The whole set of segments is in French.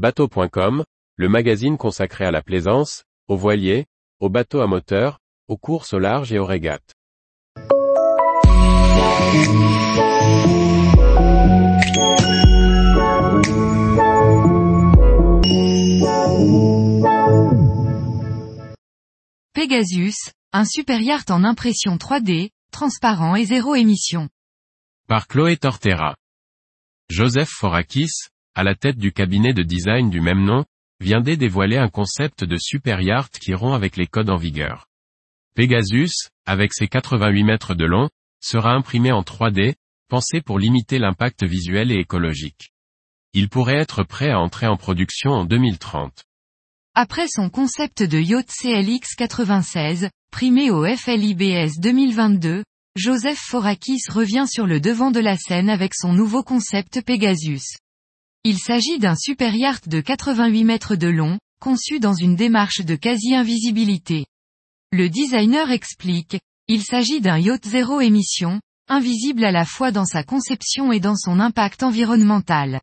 Bateau.com, le magazine consacré à la plaisance, aux voiliers, aux bateaux à moteur, aux courses au large et aux régates. Pegasus, un super yacht en impression 3D, transparent et zéro émission. Par Chloé Tortera. Joseph Forakis, à la tête du cabinet de design du même nom, vient dévoiler un concept de super yacht qui rompt avec les codes en vigueur. Pegasus, avec ses 88 mètres de long, sera imprimé en 3D, pensé pour limiter l'impact visuel et écologique. Il pourrait être prêt à entrer en production en 2030. Après son concept de yacht CLX 96, primé au FLIBS 2022, Joseph Forakis revient sur le devant de la scène avec son nouveau concept Pegasus. Il s'agit d'un super yacht de 88 mètres de long, conçu dans une démarche de quasi-invisibilité. Le designer explique, il s'agit d'un yacht zéro émission, invisible à la fois dans sa conception et dans son impact environnemental.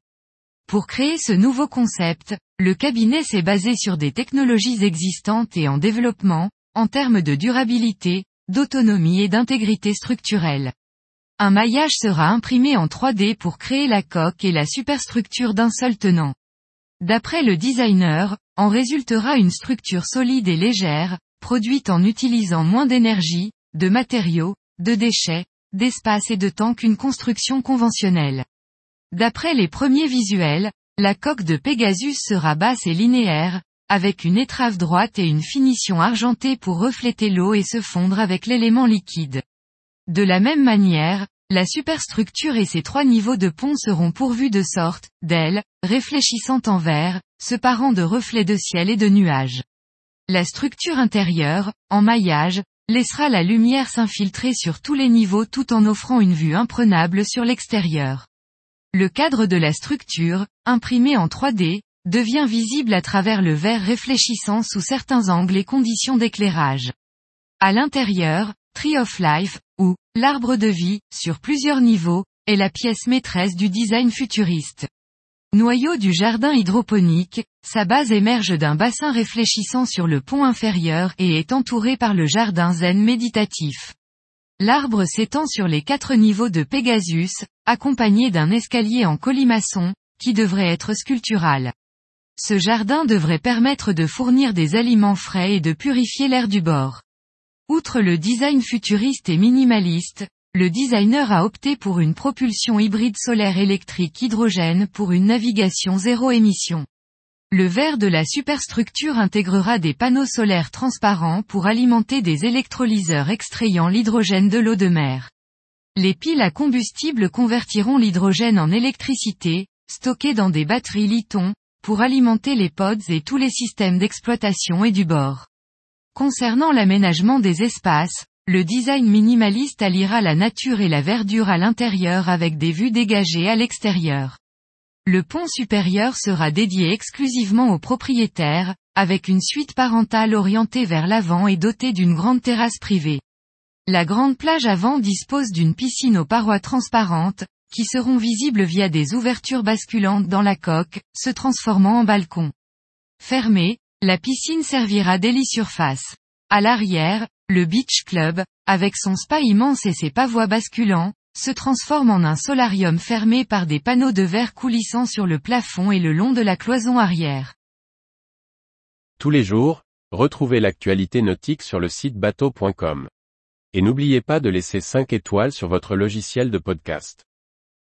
Pour créer ce nouveau concept, le cabinet s'est basé sur des technologies existantes et en développement, en termes de durabilité, d'autonomie et d'intégrité structurelle. Un maillage sera imprimé en 3D pour créer la coque et la superstructure d'un seul tenant. D'après le designer, en résultera une structure solide et légère, produite en utilisant moins d'énergie, de matériaux, de déchets, d'espace et de temps qu'une construction conventionnelle. D'après les premiers visuels, la coque de Pegasus sera basse et linéaire, avec une étrave droite et une finition argentée pour refléter l'eau et se fondre avec l'élément liquide. De la même manière, la superstructure et ses trois niveaux de pont seront pourvus de sorte, d'ailes, réfléchissant en verre, se parant de reflets de ciel et de nuages. La structure intérieure, en maillage, laissera la lumière s'infiltrer sur tous les niveaux tout en offrant une vue imprenable sur l'extérieur. Le cadre de la structure, imprimé en 3D, devient visible à travers le verre réfléchissant sous certains angles et conditions d'éclairage. À l'intérieur, Tree of Life, ou, l'arbre de vie, sur plusieurs niveaux, est la pièce maîtresse du design futuriste. Noyau du jardin hydroponique, sa base émerge d'un bassin réfléchissant sur le pont inférieur et est entouré par le jardin zen méditatif. L'arbre s'étend sur les quatre niveaux de Pegasus, accompagné d'un escalier en colimaçon, qui devrait être sculptural. Ce jardin devrait permettre de fournir des aliments frais et de purifier l'air du bord. Outre le design futuriste et minimaliste, le designer a opté pour une propulsion hybride solaire électrique hydrogène pour une navigation zéro émission. Le verre de la superstructure intégrera des panneaux solaires transparents pour alimenter des électrolyseurs extrayant l'hydrogène de l'eau de mer. Les piles à combustible convertiront l'hydrogène en électricité, stockée dans des batteries Liton, pour alimenter les pods et tous les systèmes d'exploitation et du bord. Concernant l'aménagement des espaces, le design minimaliste alliera la nature et la verdure à l'intérieur avec des vues dégagées à l'extérieur. Le pont supérieur sera dédié exclusivement aux propriétaires, avec une suite parentale orientée vers l'avant et dotée d'une grande terrasse privée. La grande plage avant dispose d'une piscine aux parois transparentes, qui seront visibles via des ouvertures basculantes dans la coque, se transformant en balcon. Fermée, la piscine servira d'héli-surface. À l'arrière, le Beach Club, avec son spa immense et ses pavois basculants, se transforme en un solarium fermé par des panneaux de verre coulissant sur le plafond et le long de la cloison arrière. Tous les jours, retrouvez l'actualité nautique sur le site bateau.com. Et n'oubliez pas de laisser 5 étoiles sur votre logiciel de podcast.